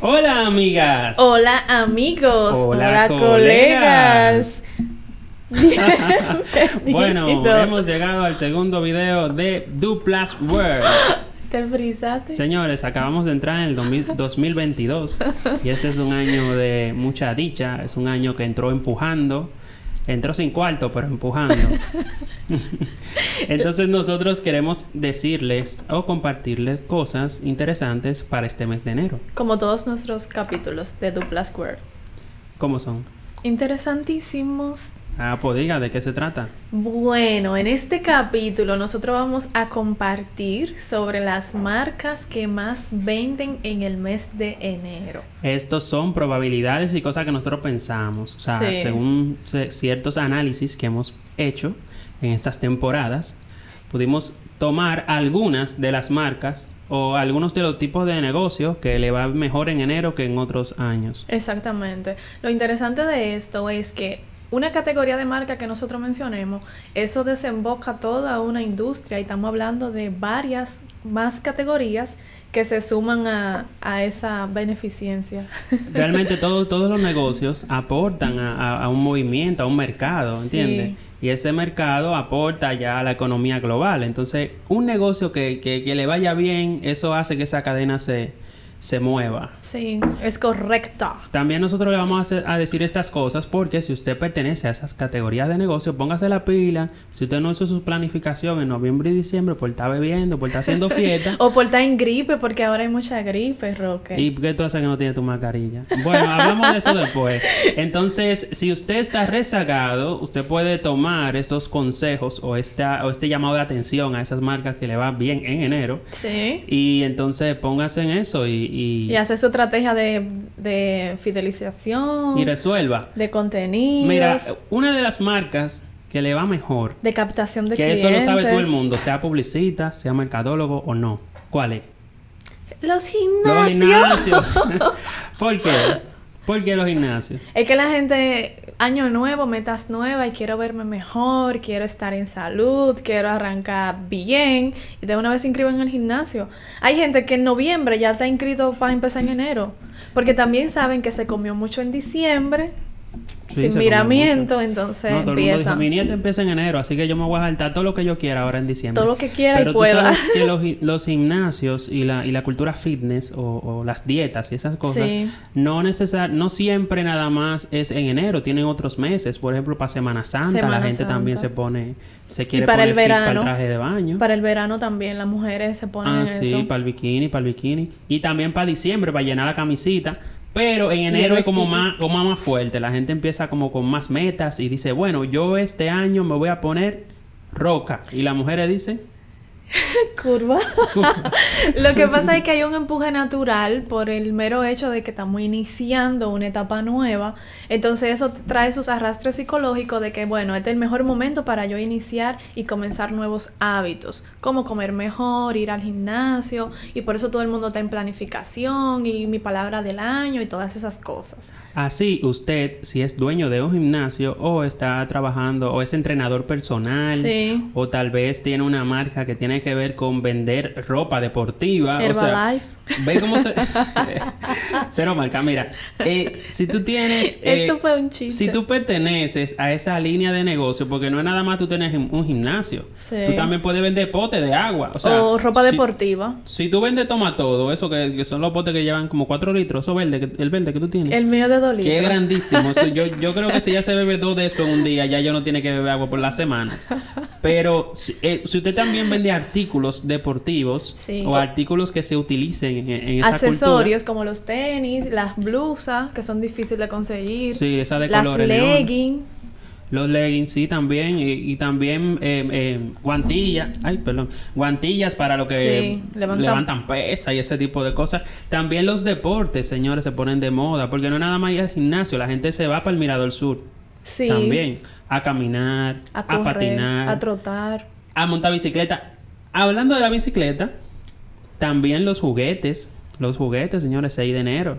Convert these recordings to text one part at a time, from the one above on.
Hola amigas. Hola amigos. Hola, colegas. bueno, Bienvenidos. hemos llegado al segundo video de Duplas World. ¿Te frisaste? Señores, acabamos de entrar en el 2000 2022 y ese es un año de mucha dicha, es un año que entró empujando, entró sin cuarto, pero empujando. Entonces nosotros queremos decirles o compartirles cosas interesantes para este mes de enero. Como todos nuestros capítulos de Dupla Square. ¿Cómo son? Interesantísimos. Ah, pues diga, ¿de qué se trata? Bueno, en este capítulo nosotros vamos a compartir sobre las marcas que más venden en el mes de enero. Estos son probabilidades y cosas que nosotros pensamos. O sea, Sí. según ciertos análisis que hemos hecho en estas temporadas, pudimos tomar algunas de las marcas o algunos de los tipos de negocios que le va mejor en enero que en otros años. Exactamente. Lo interesante de esto es que una categoría de marca que nosotros mencionemos, eso desemboca toda una industria y estamos hablando de varias más categorías que se suman a, a esa beneficencia. Realmente todo- todos los negocios aportan a, a- un movimiento, a un mercado, Sí. ¿entiendes? Y ese mercado aporta ya a la economía global. Entonces, un negocio que, que- que le vaya bien, eso hace que esa cadena se, se mueva. Sí, es correcto. También nosotros le vamos a, hacer- a decir estas cosas porque si usted pertenece a esas categorías de negocio, póngase la pila. Si usted no hizo su planificación en noviembre y diciembre por estar bebiendo, por estar haciendo fiesta, O por estar en gripe, porque ahora hay mucha gripe, Roque. ¿Y qué tú haces que no tiene tu mascarilla? Bueno, hablamos de eso después. Entonces, si usted está rezagado, usted puede tomar estos consejos o, esta, o este llamado de atención a esas marcas que le va bien en enero. Sí. Y entonces póngase en eso y, y, Y hacer su estrategia de, de fidelización, y resuelva. de contenidos, Mira, una de las marcas que le va mejor, de captación de que clientes. eso lo sabe todo el mundo, sea publicista, sea mercadólogo o no. ¿Cuál es? Los Los gimnasios. gimnasios. ¿Por qué? ¿Por qué los gimnasios? Es que la gente, año nuevo, metas nuevas y quiero verme mejor, quiero estar en salud, quiero arrancar bien y de una vez se inscriben en el gimnasio. Hay gente que en noviembre ya está inscrito para empezar en enero, porque también saben que se comió mucho en diciembre, Sí, sin miramiento, entonces No, todo el mundo empieza mi nieta empieza en enero, así que yo me voy a saltar todo lo que yo quiera ahora en diciembre. todo lo que quiera Pero y tú pueda. sabes que los, gi- los gimnasios y la, y la cultura fitness o, o las dietas y esas cosas Sí. no necesar, no siempre nada más es en enero, tienen otros meses. Por ejemplo, para Semana Santa la gente también se pone, se quiere para poner el para verano, el traje de baño. Para el verano también las mujeres se ponen Ah, en sí, eso. para el bikini, para el bikini. Y también para diciembre, para llenar la camisita. Pero en enero es como más, como más fuerte. La gente empieza como con más metas y dice, bueno, yo este año me voy a poner roca. Y las mujeres dicen, Curva. Lo que pasa es que hay un empuje natural por el mero hecho de que estamos iniciando una etapa nueva. Entonces eso trae sus arrastres psicológicos de que, bueno, este es el mejor momento para yo iniciar y comenzar nuevos hábitos, como comer mejor, ir al gimnasio, y por eso todo el mundo está en planificación y mi palabra del año y todas esas cosas. así usted, si es dueño de un gimnasio o está trabajando o es entrenador personal Sí. o tal vez tiene una marca que tiene que ver con vender ropa deportiva. o sea, Herbalife. Ve cómo se... Cero marca. Mira, eh, si tú tienes... eh, Esto fue un chiste. Si tú perteneces a esa línea de negocio, porque no es nada más tú gim- un gimnasio. Sí. Tú también puedes vender potes de agua. O, sea, o ropa si- deportiva. Si tú vendes toma todo, eso que, que son los potes que llevan como 4 litros, eso verde, que- el verde que tú tienes. El mío de dos Que es litros. grandísimo. Eso yo, yo creo que si ya se bebe dos de eso en un día, ya yo no tiene que beber agua por la semana. Pero si, eh, si usted también vende artículos deportivos Sí. o artículos que se utilicen en, en esa accesorios como los tenis, las blusas que son difíciles de conseguir. Sí, esa de las colores leggings, Los leggings, sí, también. Y, y también eh, eh, guantillas. Ay, perdón. Guantillas para lo que Sí, levantan- levantan pesa y ese tipo de cosas. También los deportes, señores, se ponen de moda. Porque no es nada más ir al gimnasio. La gente se va para el Mirador Sur. sí, También. A caminar, a patinar, a trotar. a montar bicicleta. Hablando de la bicicleta, también los juguetes. Los juguetes, señores, 6 de enero.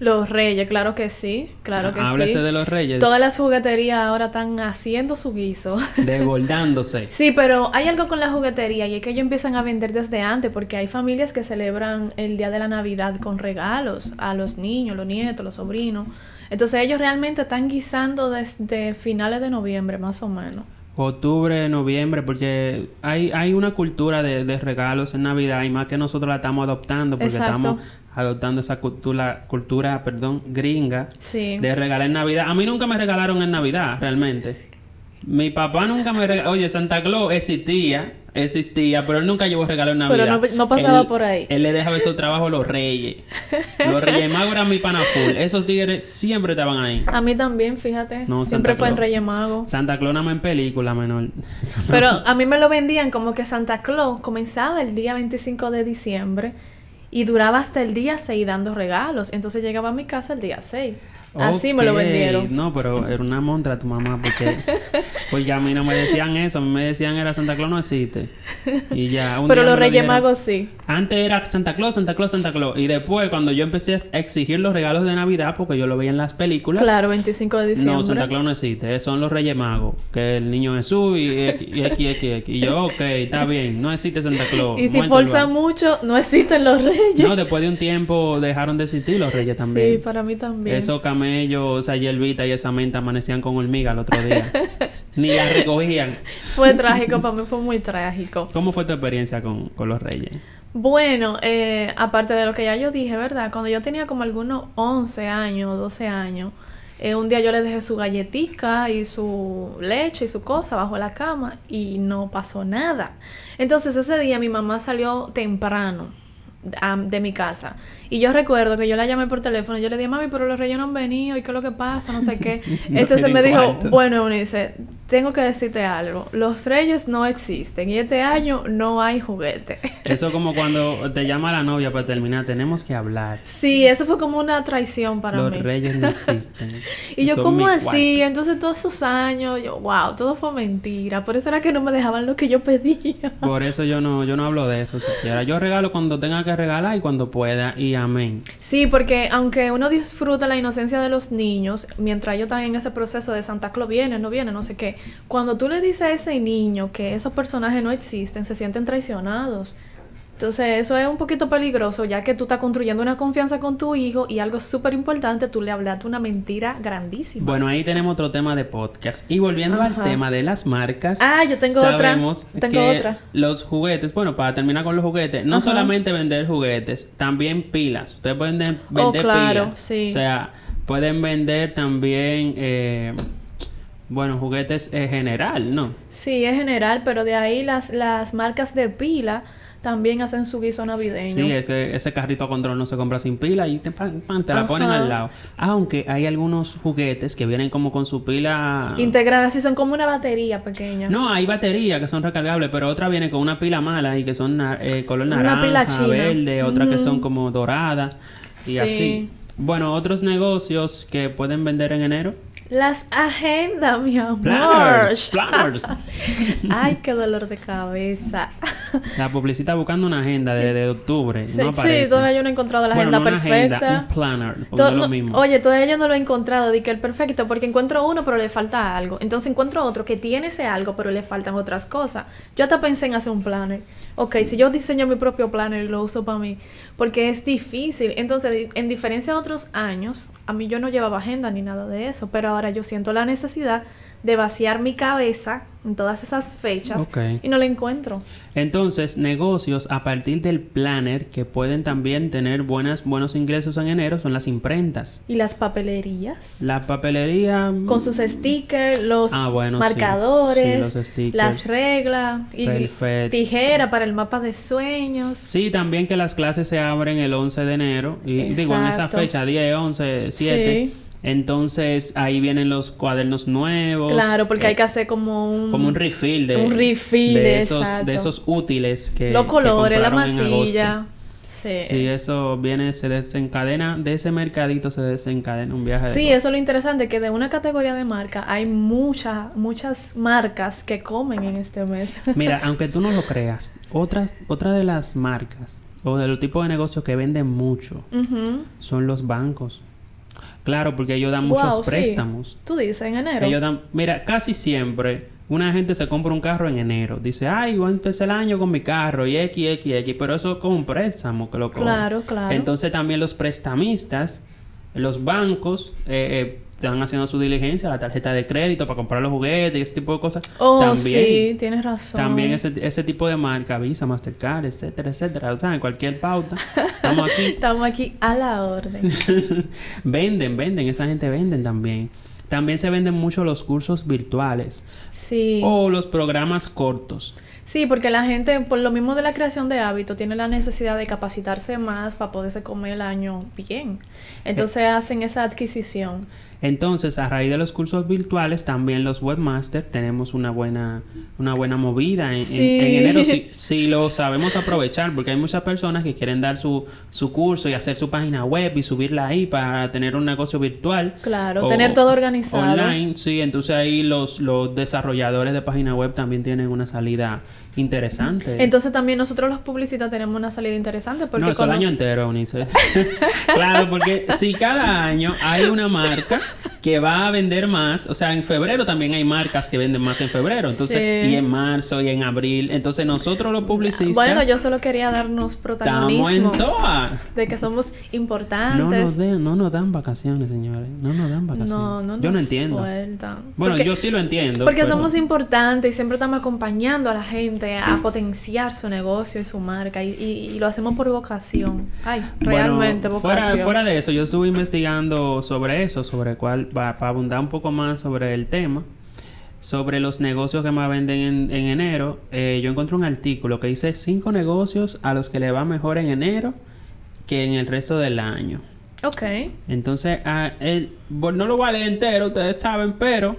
Los reyes, claro que sí, claro que Háblese sí. de los reyes. Todas las jugueterías ahora están haciendo su guiso. Desbordándose. Sí, pero hay algo con la juguetería y es que ellos empiezan a vender desde antes porque hay familias que celebran el día de la Navidad con regalos a los niños, los nietos, los sobrinos. Entonces ellos realmente están guisando desde finales de noviembre más o menos. Octubre, noviembre, porque hay, hay una cultura de, de regalos en Navidad y más que nosotros la estamos adoptando porque Exacto. estamos adoptando esa cultura, cultura perdón, gringa Sí. de regalar en Navidad. A mí nunca me regalaron en Navidad, realmente. Mi papá nunca me regaló. Oye, Santa Claus existía, existía, pero él nunca llevó regalo en Pero Navidad. no- no pasaba Él- por ahí. Él le dejaba esos trabajos a los reyes. Los reyes magos eran mi pana full. Esos tigres siempre estaban ahí. A mí también, fíjate. No, Siempre Santa fue en. Reyes Magos. Santa Claus nada más en película, menor. Pero a mí me lo vendían como que Santa Claus comenzaba el día 25 de diciembre y duraba hasta el día 6 dando regalos. Entonces llegaba a mi casa el día 6. Así me lo vendieron. No, pero era una montra tu mamá porque... pues ya a mí no me decían eso. A mí me decían era Santa Claus no existe. Y ya... un Pero los Reyes. Magos sí. Antes era Santa Claus, Santa Claus, Santa Claus. Y después, cuando yo empecé a exigir los regalos de Navidad, porque yo lo veía en las películas. Claro, 25 de diciembre. No, Santa Claus no existe. Son los Reyes Magos. Que el niño Jesús y y X, X. Y yo, ok, está bien. No existe Santa Claus. Y si forzan mucho, no existen los Reyes. No, después de un tiempo dejaron de existir los Reyes también. Sí, para mí también. Esos camellos, esa hierbita y esa menta amanecían con hormiga el otro día. Ni la recogían. Fue trágico, para mí fue muy trágico. ¿Cómo fue tu experiencia con, con los Reyes? Bueno, eh, aparte de lo que ya yo dije, ¿verdad? Cuando yo tenía como algunos 11 años, 12 años, eh, un día yo le dejé su galletica y su leche y su cosa bajo la cama y no pasó nada. Entonces ese día mi mamá salió temprano de mi casa. Y yo recuerdo que yo la llamé por teléfono y yo le dije, mami, pero los reyes no han venido y qué es lo que pasa, no sé qué. No Entonces me dijo, cuarto. bueno, Eunice, tengo que decirte algo. Los reyes no existen y este año no hay juguete. Eso como cuando te llama la novia para terminar, tenemos que hablar. Sí, eso fue como una traición para los mí. reyes no existen. Y yo, ¿cómo así? cuarto. Entonces, todos esos años, yo, wow, todo fue mentira. Por eso era que no me dejaban lo que yo pedía. Por eso yo no, yo no hablo de eso siquiera. Yo regalo cuando tenga que regalar y cuando pueda. Y amén. Sí, porque aunque uno disfruta la inocencia de los niños, mientras ellos están en ese proceso de Santa Claus viene, no viene, no sé qué, cuando tú le dices a ese niño que esos personajes no existen, se sienten traicionados. Entonces, eso es un poquito peligroso, ya que tú estás construyendo una confianza con tu hijo y algo súper importante, tú le hablaste una mentira grandísima. Bueno, ahí tenemos otro tema de podcast. Y volviendo Ajá. al tema de las marcas. Ah, yo tengo otra. sabemos Tengo que otra. Los juguetes, bueno, para terminar con los juguetes, no Ajá. solamente vender juguetes, también pilas. Ustedes pueden de- vender Oh, claro, pilas. sí. O sea, pueden vender también, eh, bueno, juguetes en general, ¿no? Sí, es general, pero de ahí las, las marcas de pila también hacen su guiso navideño. Sí, es que ese carrito a control no se compra sin pila y te, pan- pan, te la ponen al lado. Aunque hay algunos juguetes que vienen como con su pila... Integradas, sí, son como una batería pequeña. No, hay baterías que son recargables, pero otras vienen con una pila mala y que son na- eh, color Una naranja, pila china. verde, otras que son como doradas y Sí. así. Bueno, otros negocios que pueden vender en enero. Las agendas, mi amor. Planners, planners. Ay, qué dolor de cabeza. La publicita buscando una agenda de, de octubre. Sí, no aparece. sí, todavía yo no he encontrado la Bueno, agenda no una perfecta. agenda, un planner, porque To- no es lo mismo. Oye, todavía yo no lo he encontrado, di que el perfecto, porque encuentro uno, pero le falta algo. Entonces encuentro otro que tiene ese algo, pero le faltan otras cosas. Yo hasta pensé en hacer un planner. Ok, si yo diseño mi propio planner y lo uso para mí, porque es difícil. Entonces, en diferencia de otros años, a mí yo no llevaba agenda ni nada de eso, pero ahora yo siento la necesidad de vaciar mi cabeza en todas esas fechas y no la encuentro. Entonces, negocios a partir del planner que pueden también tener buenas, buenos ingresos en enero son las imprentas. Y las papelerías. La papelería... mm, con sus stickers, los Ah, bueno, marcadores, Sí, los stickers. las reglas y Perfecto. tijera para el mapa de sueños. Sí, también que las clases se abren el 11 de enero. Y digo, en esa fecha, 10, 11, 7. Sí. Entonces, ahí vienen los cuadernos nuevos. Claro, porque hay que hacer como un Como un refill de... un refill, de esos, exacto. de esos útiles que los que colores, la masilla. Sí. Sí, eso viene, se desencadena, de ese mercadito se desencadena un viaje de Sí, eso es lo interesante, que de una categoría de marca hay muchas, muchas marcas que comen en este mes. Mira, aunque tú no lo creas, otra, otra de las marcas o de los tipos de negocios que venden mucho son los bancos. Claro, porque ellos dan Wow, muchos sí. préstamos. Tú dices en enero. Ellos dan, mira, casi siempre una gente se compra un carro en enero. Dice, ay, voy a empezar el año con mi carro y X, X, X. Pero eso es como un préstamo que lo cobran. Claro, claro. Entonces también los prestamistas, los bancos, eh, eh, están haciendo su diligencia, la tarjeta de crédito para comprar los juguetes y ese tipo de cosas. Oh, también, sí, tienes razón. También ese, ese tipo de marca, Visa, Mastercard, etcétera, etcétera. O sea, en cualquier pauta. Estamos aquí. Estamos aquí a la orden. venden, venden, esa gente venden también. También se venden mucho los cursos virtuales Sí. o los programas cortos. Sí, porque la gente, por lo mismo de la creación de hábitos, tiene la necesidad de capacitarse más para poderse comer el año bien. Entonces hacen esa adquisición. Entonces, a raíz de los cursos virtuales, también los webmasters tenemos una buena, una buena movida en, en- Sí. en enero si, si lo sabemos aprovechar, porque hay muchas personas que quieren dar su, su curso y hacer su página web y subirla ahí para tener un negocio virtual. Claro, tener todo organizado. Online, sí, entonces ahí los, los desarrolladores de página web también tienen una salida interesante. Entonces también nosotros los publicistas tenemos una salida interesante porque no, eso el año entero, Eunice. claro, porque si cada año hay una marca que va a vender más, o sea, en febrero también hay marcas que venden más en febrero, entonces, Sí. y en marzo y en abril, entonces nosotros los publicistas Bueno, yo solo quería darnos estamos protagonismo en toa. de que somos No importantes. nos, den- no nos dan vacaciones, señores. No nos vacaciones. no, no yo no entiendo. sueltan. Bueno, Porque- yo sí lo entiendo. Porque pero- somos importantes y siempre estamos acompañando a la gente a potenciar su negocio y su marca y, y- y lo hacemos por vocación. Ay, realmente fuera, vocación. fuera de eso, yo estuve investigando sobre eso, sobre cuál, para abundar un poco más sobre el tema, sobre los negocios que más venden en, en enero. eh, yo encontré un artículo que dice cinco negocios a los que le va mejor en enero que en el resto del año. Ok. Entonces, ah, el- bueno, no lo voy a leer entero, ustedes saben, pero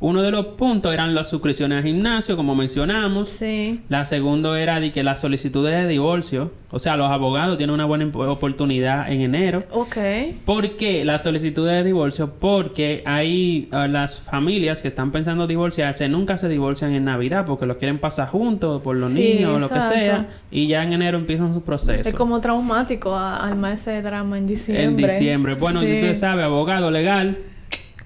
uno de los puntos eran las suscripciones al gimnasio, como mencionamos. Sí. La segunda era de que las solicitudes de divorcio, o sea, los abogados tienen una buena oportunidad en enero. Ok. ¿Por qué las solicitudes de divorcio? Porque hay ah, las familias que están pensando divorciarse, nunca se divorcian en Navidad porque lo quieren pasar juntos por los Sí, niños o lo que sea, y ya en enero empiezan su proceso. Es como traumático a- armar ese drama en diciembre. En diciembre. Bueno, Sí. usted sabe, abogado legal.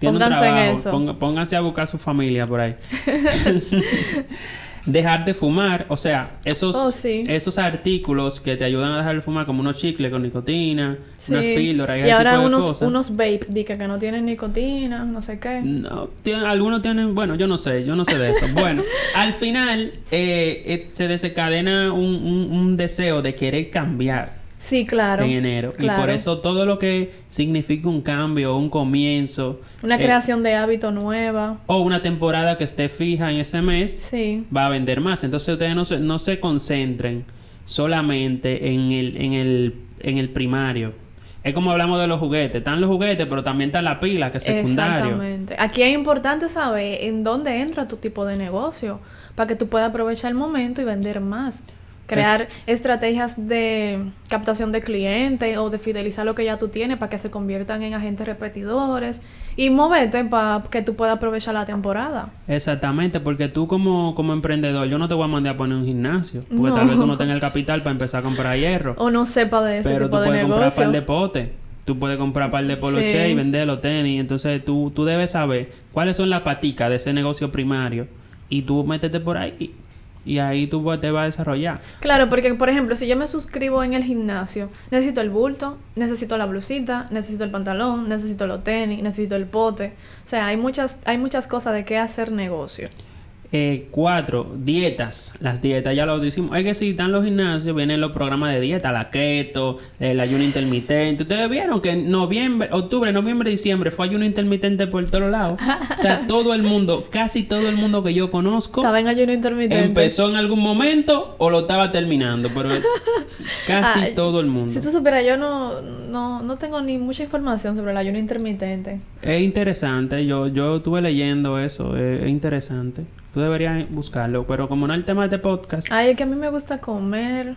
Tiene un Pónganse en trabajo. eso. Ponga- pónganse a buscar su familia por ahí. dejar de fumar, o sea, esos, Oh, sí. esos artículos que te ayudan a dejar de fumar, como unos chicles con nicotina, Sí. unas píldoras y, Y ese ahora tipo de unos, cosas. unos vape, que, no tienen nicotina, no sé qué. No, tienen- algunos tienen, bueno, yo no sé, yo no sé de eso. Bueno, al final eh, eh, se desencadena un, un- un deseo de querer cambiar Sí, claro. en enero. Y por eso todo lo que significa un cambio, un comienzo, Una eh, creación de hábito nueva. o una temporada que esté fija en ese mes, Sí. va a vender más. Entonces ustedes no se, no se concentren solamente en el, en el, en el primario. Es como hablamos de los juguetes. Están los juguetes, pero también está la pila, que es secundario. Exactamente. Aquí es importante saber en dónde entra tu tipo de negocio para que tú puedas aprovechar el momento y vender más. Crear estrategias de captación de clientes o de fidelizar lo que ya tú tienes para que se conviertan en agentes repetidores y moverte para que tú puedas aprovechar la temporada. Exactamente, porque tú como, como emprendedor, yo no te voy a mandar a poner un gimnasio. Porque No. tal vez tú no tengas el capital para empezar a comprar hierro. O no sepa de ese pero tipo tú de puedes comprar par de potes. Tú puedes comprar par de poloche Sí. y vender los tenis. Entonces tú, tú debes saber cuáles son las paticas de ese negocio primario. Y tú métete por ahí. Y ahí tú te vas a desarrollar. Claro, porque por ejemplo, si yo me suscribo en el gimnasio, necesito el bulto, necesito la blusita, necesito el pantalón, necesito los tenis, necesito el pote. O sea, hay muchas, hay muchas cosas de qué hacer negocio. Eh, cuatro, dietas. Las dietas, ya lo decimos. Es que si están los gimnasios, vienen los programas de dieta, la keto, el ayuno intermitente. Ustedes vieron que en noviembre, octubre, noviembre, diciembre fue ayuno intermitente por todos lados. O sea, todo el mundo, casi todo el mundo que yo conozco, Estaba en ayuno intermitente. empezó en algún momento o lo estaba terminando, pero casi Ay, todo el mundo. Si tú supieras, yo no, no, no tengo ni mucha información sobre el ayuno intermitente. Es interesante, yo, yo estuve leyendo eso, es, es interesante. Tú deberías buscarlo, pero como no es el tema de este podcast, Ay, es que a mí me gusta comer.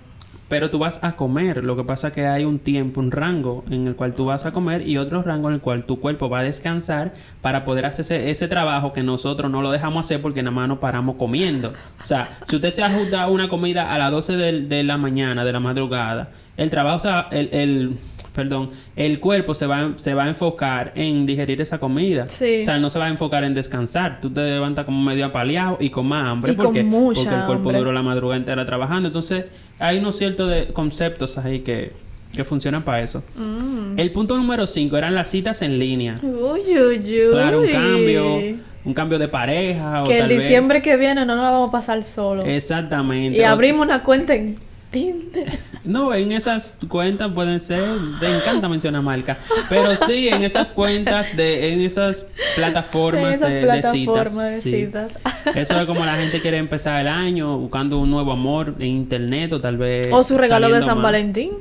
pero tú vas a comer. Lo que pasa es que hay un tiempo, un rango en el cual tú vas a comer y otro rango en el cual tu cuerpo va a descansar para poder hacer ese, ese trabajo que nosotros no lo dejamos hacer porque nada más nos paramos comiendo. O sea, si usted se ajusta una comida a las 12 de, de la mañana, de la madrugada, el trabajo, o sea, el, el perdón, el cuerpo se va, se va a enfocar en digerir esa comida. Sí. O sea, no se va a enfocar en descansar. Tú te levantas como medio apaleado y con más hambre. Y con porque, mucha porque el cuerpo hambre. duró la madrugada entera trabajando. Entonces, hay unos ciertos de conceptos ahí que, que funcionan para eso. Mm. El punto número 5 eran las citas en línea. Uy, uy, uy. Claro, un cambio, un cambio de pareja o Que el vez- diciembre que viene no nos la vamos a pasar solo. Exactamente. Y abrimos una cuenta en Tinder. No, en esas cuentas pueden ser, me encanta mencionar marca, pero sí, en esas cuentas de, en esas plataformas, En esas de, de plataformas citas. de sí. citas. Eso es como la gente quiere empezar el año buscando un nuevo amor en internet o tal vez. o su regalo de San. Valentín.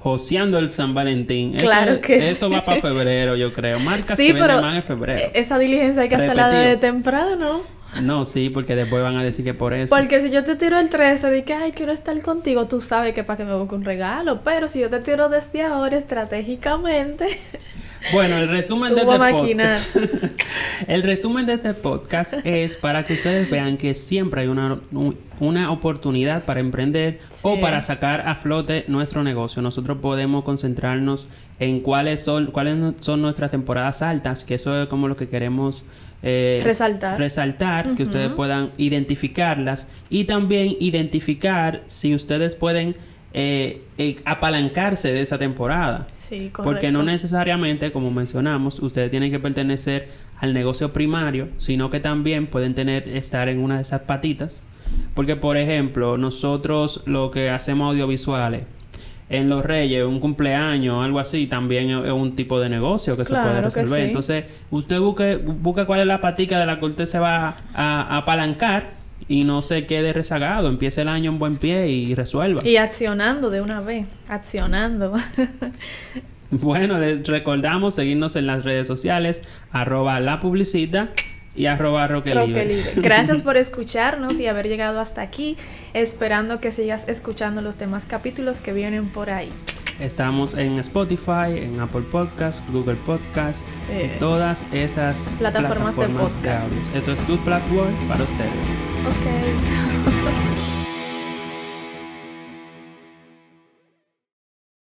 Joseando el San Valentín. Eso- Claro que Eso sí. va para febrero, yo creo. Marcas Sí, que pero más en febrero. esa diligencia hay que hacerla desde temprano. No, sí, porque después van a decir que por eso. Porque si yo te tiro el 13 de que, ay, quiero estar contigo, tú sabes que para que me busque un regalo. Pero si yo te tiro desde ahora, estratégicamente, Bueno, el resumen de este maquinar. podcast. el resumen de este podcast es para que ustedes vean que siempre hay una, un- una oportunidad para emprender o para sacar a flote nuestro negocio. Nosotros podemos concentrarnos en cuáles son, cuáles son nuestras temporadas altas, que eso es como lo que queremos eh, Resaltar. resaltar, que ustedes puedan identificarlas y también identificar si ustedes pueden eh, eh, apalancarse de esa temporada. sí. Porque no necesariamente, como mencionamos, ustedes tienen que pertenecer al negocio primario, sino que también pueden tener estar en una de esas patitas. Porque, por ejemplo, nosotros lo que hacemos audiovisuales, en los reyes, un cumpleaños, algo así, también es un tipo de negocio que se puede resolver. sí. Entonces, usted busque, busca cuál es la patica de la que usted se va a, a apalancar y no se quede rezagado. Empiece el año en buen pie y resuelva. Y accionando de una vez, accionando. Bueno, les recordamos seguirnos en las redes sociales, arroba la publicita y arroba Roque Roque Libre. Libre. Gracias por escucharnos y haber llegado hasta aquí, esperando que sigas escuchando los demás capítulos que vienen por ahí. Estamos en Spotify, en Apple Podcast, Google Podcast Sí. y todas esas Plataformas de podcast. audios. Esto es Good Platform para ustedes. Ok.